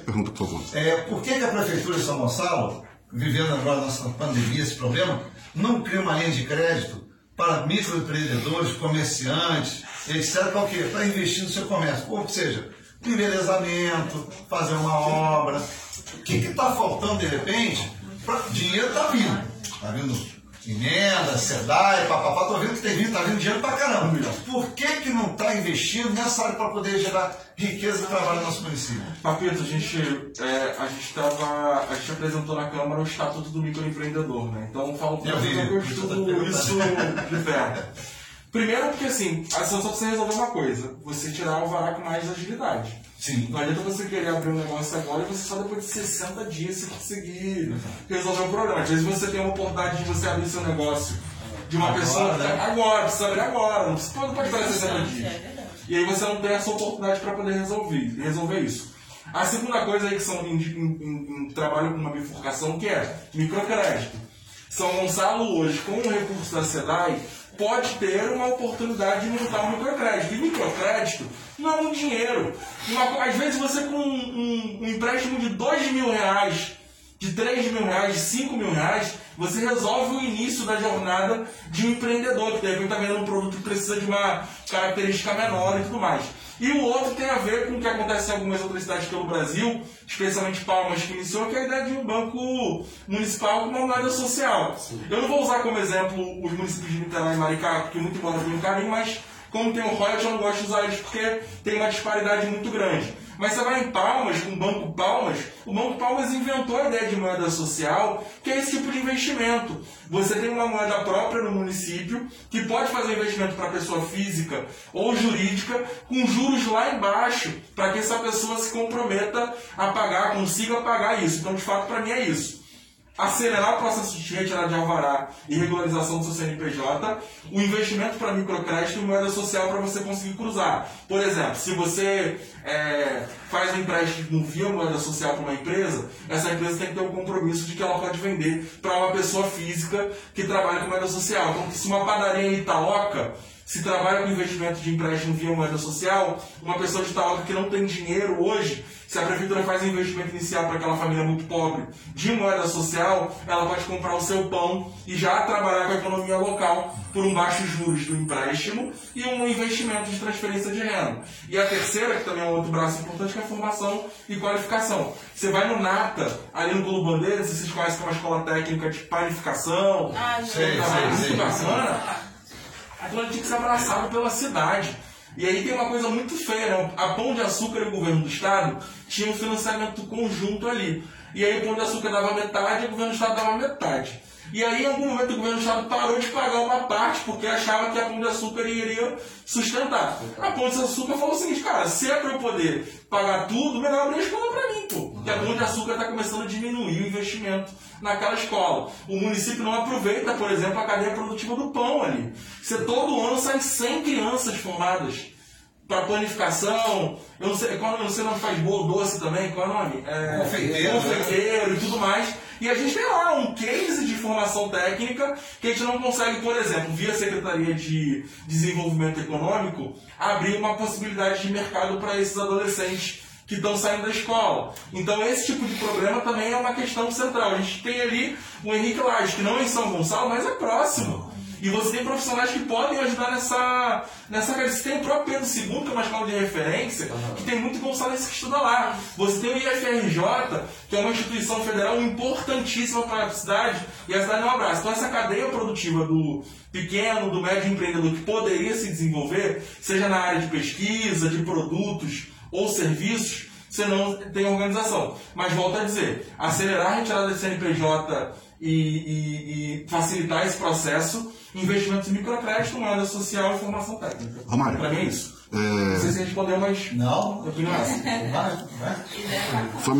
Pergunta, por favor. É, por que, que a Prefeitura de São Gonçalo, vivendo agora nossa pandemia, esse problema, não cria uma linha de crédito para microempreendedores, comerciantes, etc., para o quê? Para investir no seu comércio. Ou seja, embelezamento, fazer uma obra. O que está faltando de repente? Pra, dinheiro está vindo. Está vindo emenda, SEDAI, papapá, estou vendo que tem vindo, está vindo dinheiro para caramba. Por que, investindo nessa área para poder gerar riqueza e trabalho no nosso município? Papito, a gente, é, a gente tava, a gente apresentou na Câmara o Estatuto do Microempreendedor, né? Então falo você que eu estudo isso de perto. Primeiro porque assim, a só precisa resolver uma coisa, você tirar o alvará com mais agilidade. Sim. Não adianta você querer abrir um negócio agora e você só depois de 60 dias você conseguir resolver o problema. Às vezes você tem uma oportunidade de você abrir seu negócio de uma Agora, pessoa né? agora, precisa abrir agora, não precisa, não pode esperar 60 dias. E aí você não tem essa oportunidade para poder resolver, resolver isso. A segunda coisa aí que são em, em- em- em trabalho com uma bifurcação que é microcrédito. São Gonçalo hoje, com o recurso da SEDAI, pode ter uma oportunidade de montar um microcrédito. E microcrédito não é um dinheiro. Uma às vezes você com um, um- um empréstimo de 2 mil reais, de 3 mil reais, de 5 mil reais, você resolve o início da jornada de um empreendedor, que de repente está vendendo um produto que precisa de uma característica menor e tudo mais. E o outro tem a ver com o que acontece em algumas outras cidades pelo Brasil, especialmente Palmas, que iniciou, que é a ideia de um banco municipal com uma moeda social. Eu não vou usar como exemplo os municípios de Niterói e Maricá, porque muito embora tenha um carinho, mas como tem o royalty, eu não gosto de usar eles porque tem uma disparidade muito grande. Mas você vai em Palmas, com o Banco Palmas, o Banco Palmas inventou a ideia de moeda social, que é esse tipo de investimento. Você tem uma moeda própria no município, que pode fazer investimento para pessoa física ou jurídica, com juros lá embaixo, para que essa pessoa se comprometa a pagar, consiga pagar isso. Então, de fato, para mim é isso acelerar o processo de retirada de alvará e regularização do seu CNPJ, o investimento para microcrédito e moeda social para você conseguir cruzar. Por exemplo, se você é, faz um empréstimo via moeda social para uma empresa, essa empresa tem que ter o compromisso de que ela pode vender para uma pessoa física que trabalha com moeda social. Então, se uma padaria em Itaoca se trabalha com investimento de empréstimo via moeda social, uma pessoa de Itaoca que não tem dinheiro hoje, se a prefeitura faz um investimento inicial para aquela família muito pobre de moeda social, ela pode comprar o seu pão e já trabalhar com a economia local por um baixo juros do empréstimo e um investimento de transferência de renda. E a terceira, que também é um outro braço importante, que é a formação e qualificação. Você vai no NATA, ali no Clube Bandeiras, vocês conhecem que é uma escola técnica de panificação, Ah, Sei, não. sei, muito bacana, aquilo tinha que ser abraçado pela cidade. E aí tem uma coisa muito feia, né? A Pão de Açúcar e o governo do estado tinham um financiamento conjunto ali. E aí o Pão de Açúcar dava metade e o governo do estado dava metade. E aí em algum momento o governo do estado parou de pagar uma parte porque achava que a Pão de Açúcar iria sustentar. A Pão de Açúcar falou o seguinte, cara, se é pra eu poder pagar tudo, melhor abrir a pra mim, pô. Porque a Pão de Açúcar está começando a diminuir o investimento naquela escola. O município não aproveita, por exemplo, a cadeia produtiva do pão ali. Você todo ano saem 100 crianças formadas para planificação, eu não sei, qual, eu não sei nome faz bolo doce também, qual é o nome? É, Confeiteiro, confeiteiro e tudo mais. E a gente tem lá um case de formação técnica que a gente não consegue, por exemplo, via Secretaria de Desenvolvimento Econômico, abrir uma possibilidade de mercado para esses adolescentes que estão saindo da escola. Então esse tipo de problema também é uma questão central. A gente tem ali o Henrique Lages, que não é em São Gonçalo, mas é próximo. E você tem profissionais que podem ajudar nessa, nessa. Você tem o próprio Pedro II, que é uma escola de referência, que tem muito gonçalense que estuda lá. Você tem o IFRJ, que é uma instituição federal importantíssima para a cidade, e a cidade não abraça. Então essa cadeia produtiva do pequeno, do médio empreendedor que poderia se desenvolver, seja na área de pesquisa, de produtos ou serviços, você não tem organização. Mas volto a dizer, acelerar a retirada de CNPJ e, e- e facilitar esse processo, investimentos em microcrédito, moeda social e formação técnica. Romário. Para mim é isso. É, Não sei se respondeu, mas Não? opinião é essa. Vai, vai. foi